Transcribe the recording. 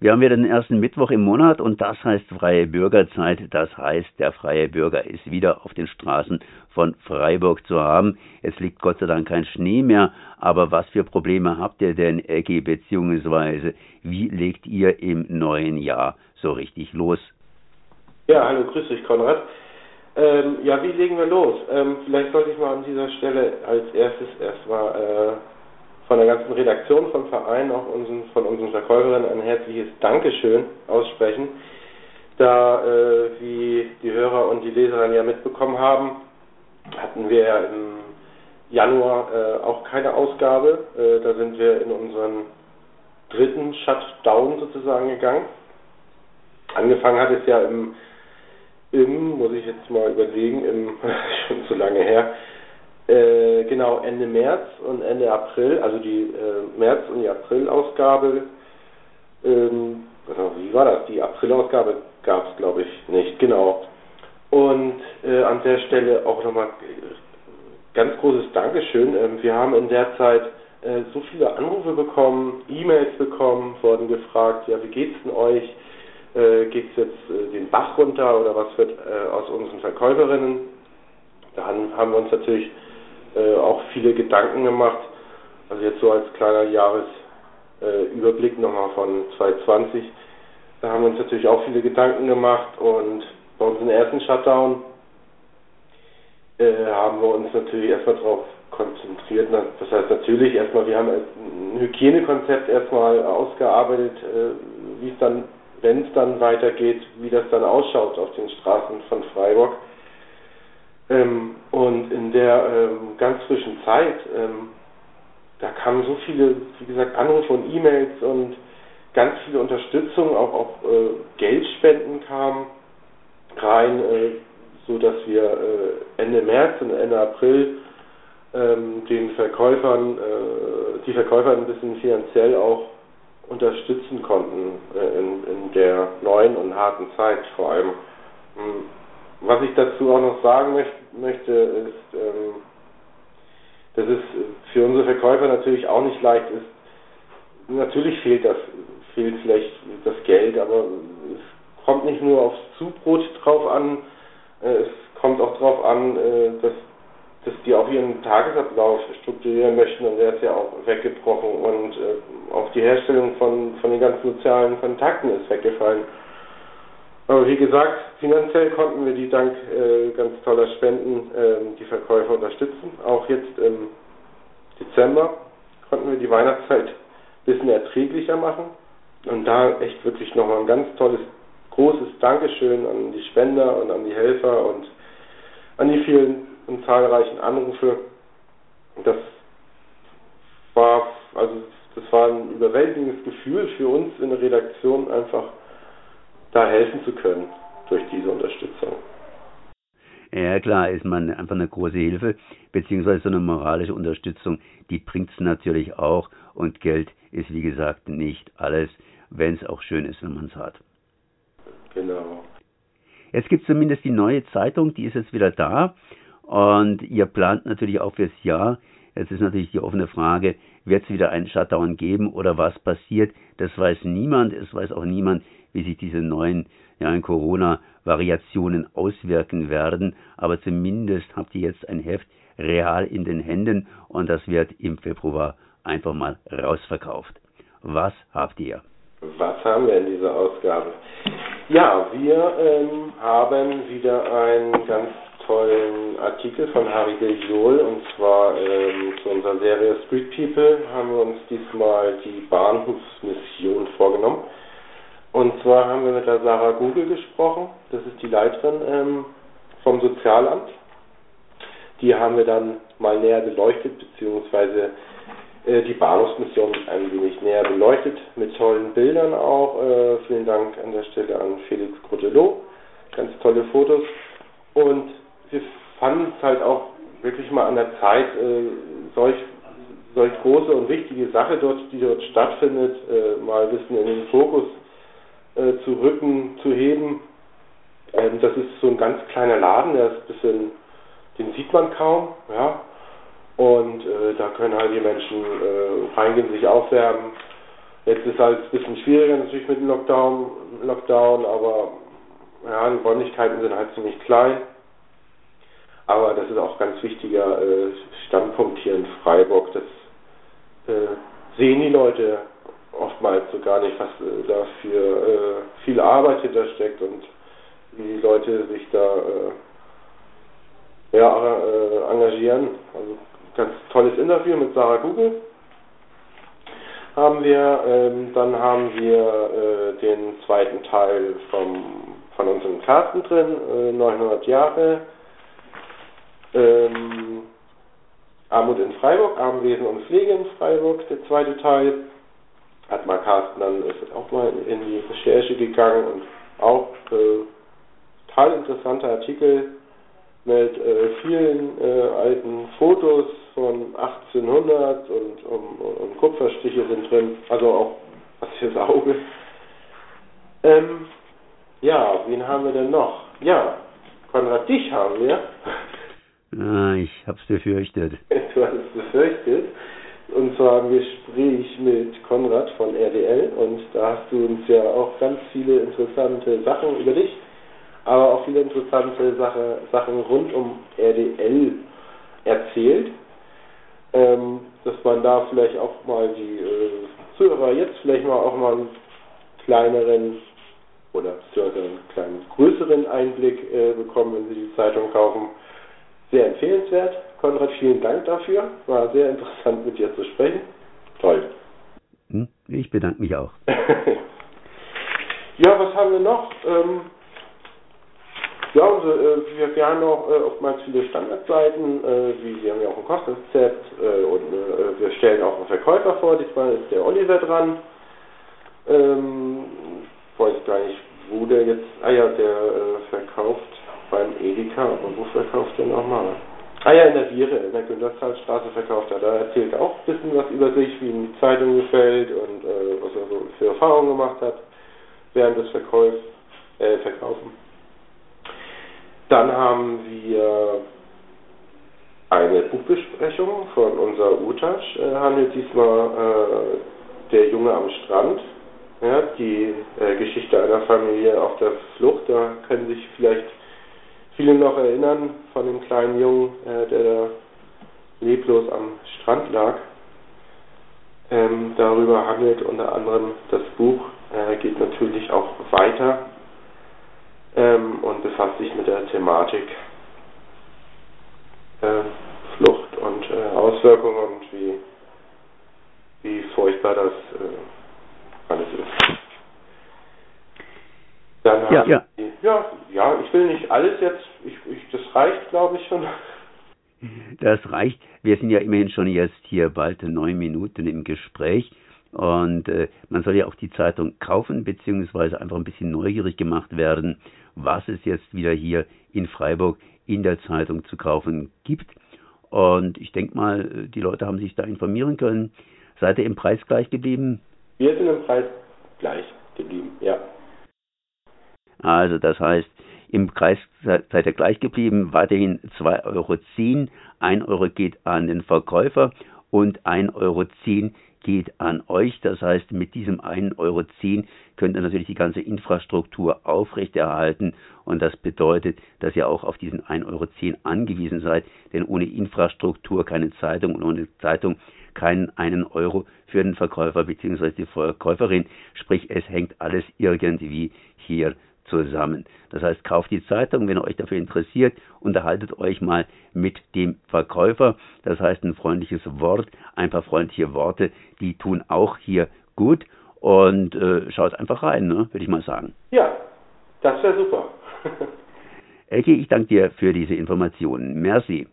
Wir haben wieder den ersten Mittwoch im Monat und das heißt freie Bürgerzeit. Das heißt, der freie Bürger ist wieder auf den Straßen von Freiburg zu haben. Es liegt Gott sei Dank kein Schnee mehr, aber was für Probleme habt ihr denn, Ecki, beziehungsweise wie legt ihr im neuen Jahr so richtig los? Ja, hallo, grüß dich, Konrad. Ähm, ja, wie legen wir los? Ähm, vielleicht sollte ich mal an dieser Stelle als erstes erstmal äh, von der ganzen Redaktion vom Verein, auch unseren, von unseren Verkäuferinnen ein herzliches Dankeschön aussprechen. Da, äh, wie die Hörer und die Leser dann ja mitbekommen haben, hatten wir im Januar äh, auch keine Ausgabe. Äh, da sind wir in unseren dritten Shutdown sozusagen gegangen. Angefangen hat es ja im, im muss ich jetzt mal überlegen, im, schon zu lange her, äh, genau, Ende März und Ende April, also die äh, März- und die April-Ausgabe, ähm, wie war das? Die April-Ausgabe gab es, glaube ich, nicht, genau. Und äh, an der Stelle auch nochmal ganz großes Dankeschön. Ähm, wir haben in der Zeit äh, so viele Anrufe bekommen, E-Mails bekommen, wurden gefragt, ja, wie geht's denn euch? Äh, geht's jetzt äh, den Bach runter oder was wird äh, aus unseren Verkäuferinnen? Da haben, haben wir uns natürlich äh, auch viele Gedanken gemacht. Also jetzt so als kleiner Jahresüberblick äh, nochmal von 2020. Da haben wir uns natürlich auch viele Gedanken gemacht und bei unserem ersten Shutdown äh, haben wir uns natürlich erstmal darauf konzentriert. Das heißt natürlich erstmal, wir haben ein Hygienekonzept erstmal ausgearbeitet, äh, wie es dann, wenn es dann weitergeht, wie das dann ausschaut auf den Straßen von Freiburg. Ähm, und in der ähm, ganz frischen Zeit, ähm, da kamen so viele, wie gesagt, Anrufe und E-Mails und ganz viele Unterstützung, auch, auch äh, Geldspenden kamen rein, äh, so dass wir äh, Ende März und Ende April ähm, den Verkäufern, äh, die Verkäufer ein bisschen finanziell auch unterstützen konnten äh, in, in der neuen und harten Zeit vor allem. Hm, was ich dazu auch noch sagen möchte, ist, ähm, dass es für unsere Verkäufer natürlich auch nicht leicht ist. Natürlich fehlt das, fehlt vielleicht das Geld, aber es kommt nicht nur aufs Zubrot drauf an, äh, es kommt auch darauf an, äh, dass, dass die auch ihren Tagesablauf strukturieren möchten und der ist ja auch weggebrochen und äh, auch die Herstellung von, von den ganzen sozialen Kontakten ist weggefallen. Aber wie gesagt, finanziell konnten wir die dank äh, ganz toller Spenden äh, die Verkäufer unterstützen. Auch jetzt im Dezember konnten wir die Weihnachtszeit ein bisschen erträglicher machen. Und da echt wirklich nochmal ein ganz tolles, großes Dankeschön an die Spender und an die Helfer und an die vielen und zahlreichen Anrufe. Das war, also das war ein überwältigendes Gefühl für uns in der Redaktion einfach da helfen zu können durch diese Unterstützung. Ja, klar, ist man einfach eine große Hilfe, beziehungsweise so eine moralische Unterstützung, die bringt es natürlich auch. Und Geld ist, wie gesagt, nicht alles, wenn es auch schön ist, wenn man es hat. Genau. Jetzt gibt es zumindest die neue Zeitung, die ist jetzt wieder da. Und ihr plant natürlich auch fürs Jahr. Jetzt ist natürlich die offene Frage, wird es wieder einen Shutdown geben oder was passiert? Das weiß niemand. Es weiß auch niemand, wie sich diese neuen ja, Corona-Variationen auswirken werden. Aber zumindest habt ihr jetzt ein Heft real in den Händen und das wird im Februar einfach mal rausverkauft. Was habt ihr? Was haben wir in dieser Ausgabe? Ja, wir ähm, haben wieder einen ganz tollen Artikel von Harry Deliol und zwar ähm, zu unserer Serie Street People haben wir uns diesmal die Bahnhofsmission vorgenommen. Und zwar haben wir mit der Sarah Google gesprochen, das ist die Leiterin ähm, vom Sozialamt. Die haben wir dann mal näher beleuchtet, beziehungsweise äh, die Bahnhofsmission ein wenig näher beleuchtet, mit tollen Bildern auch. Äh, vielen Dank an der Stelle an Felix Grotelot, ganz tolle Fotos. Und wir fanden es halt auch wirklich mal an der Zeit, äh, solch, solch große und wichtige Sache dort, die dort stattfindet, äh, mal ein bisschen in den Fokus äh, zu rücken, zu heben. Ähm, das ist so ein ganz kleiner Laden, der ist ein bisschen, den sieht man kaum, ja. Und äh, da können halt die Menschen äh, reingehen, sich aufwärmen, Jetzt ist halt ein bisschen schwieriger natürlich mit dem Lockdown, Lockdown aber ja, die Räumlichkeiten sind halt ziemlich klein. Aber das ist auch ein ganz wichtiger äh, Standpunkt hier in Freiburg. Das äh, sehen die Leute oftmals so gar nicht, was äh, da für äh, viel Arbeit hintersteckt und wie die Leute sich da ja, engagieren. Also ganz tolles Interview mit Sarah Google haben wir. Ähm, dann haben wir den zweiten Teil vom, von unseren Karten drin, äh, 900 Jahre. Ähm, Armut in Freiburg, Armenwesen und Pflege in Freiburg, der zweite Teil. Hat mal Carsten dann ist auch mal in die Recherche gegangen und auch äh, total interessanter Artikel mit äh, vielen äh, alten Fotos von 1800 und, um, und Kupferstiche sind drin, also auch was fürs Auge. Ähm, ja, wen haben wir denn noch? Ja, Konrad, dich haben wir. Ah, ich hab's befürchtet. Du hast es befürchtet. Und zwar ein Gespräch mit Konrad von RDL und da hast du uns ja auch ganz viele interessante Sachen über dich, aber auch viele interessante Sache, Sachen rund um RDL erzählt ähm, dass man da vielleicht auch mal die äh, Zuhörer jetzt vielleicht mal auch mal einen kleineren oder beziehungsweise einen kleinen größeren Einblick äh, bekommen, wenn sie die Zeitung kaufen. Sehr empfehlenswert. Konrad, vielen Dank dafür. War sehr interessant mit dir zu sprechen. Toll. Hm, ich bedanke mich auch. ja, was haben wir noch? Ähm, ja, also, äh, wir, wir haben auch äh, oftmals viele Standardseiten, äh, wie wir haben ja auch ein Kostenrezept äh, und äh, wir stellen auch einen Verkäufer vor. Diesmal ist der Oliver dran. Ähm, weiß gar nicht, wo der jetzt. Ah ja, der äh, verkauft beim Edeka. Und wo verkauft der nochmal? Ah ja, in der Viere, in der Günterstraße verkauft er. Da erzählt er auch ein bisschen was über sich, wie ihm die Zeitung gefällt und äh, was er so für Erfahrungen gemacht hat während des Verkaufs, äh, Verkaufen. Dann haben wir eine Buchbesprechung von unserer Utasch, äh, handelt diesmal äh, Der Junge am Strand. Ja, die äh, Geschichte einer Familie auf der Flucht, da können sich vielleicht viele noch erinnern von dem kleinen Jungen, äh, der da leblos am Strand lag. Ähm, darüber handelt unter anderem das Buch, äh, geht natürlich auch weiter ähm, und befasst sich mit der Thematik äh, Flucht und äh, Auswirkungen und wie, wie furchtbar das äh, alles ist. Dann ja, ja. Die, ja, ja, ich will nicht alles jetzt, ich, ich, das reicht glaube ich schon. Das reicht. Wir sind ja immerhin schon jetzt hier bald neun Minuten im Gespräch. Und äh, man soll ja auch die Zeitung kaufen, beziehungsweise einfach ein bisschen neugierig gemacht werden, was es jetzt wieder hier in Freiburg in der Zeitung zu kaufen gibt. Und ich denke mal, die Leute haben sich da informieren können. Seid ihr im Preis gleich geblieben? Wir sind im Preis gleich geblieben, ja. Also das heißt, im Preis seid ihr gleich geblieben, weiterhin 2,10 Euro. 1 Euro geht an den Verkäufer und 1,10 Euro geht an euch. Das heißt, mit diesem 1,10 Euro könnt ihr natürlich die ganze Infrastruktur aufrechterhalten. Und das bedeutet, dass ihr auch auf diesen 1,10 Euro angewiesen seid. Denn ohne Infrastruktur keine Zeitung und ohne Zeitung keinen einen Euro für den Verkäufer bzw. die Verkäuferin. Sprich, es hängt alles irgendwie hier zusammen. Das heißt, kauft die Zeitung, wenn ihr euch dafür interessiert, unterhaltet euch mal mit dem Verkäufer. Das heißt, ein freundliches Wort, ein paar freundliche Worte, die tun auch hier gut. Und äh, schaut einfach rein, ne, würde ich mal sagen. Ja, das wäre super. Elke, ich danke dir für diese Informationen. Merci.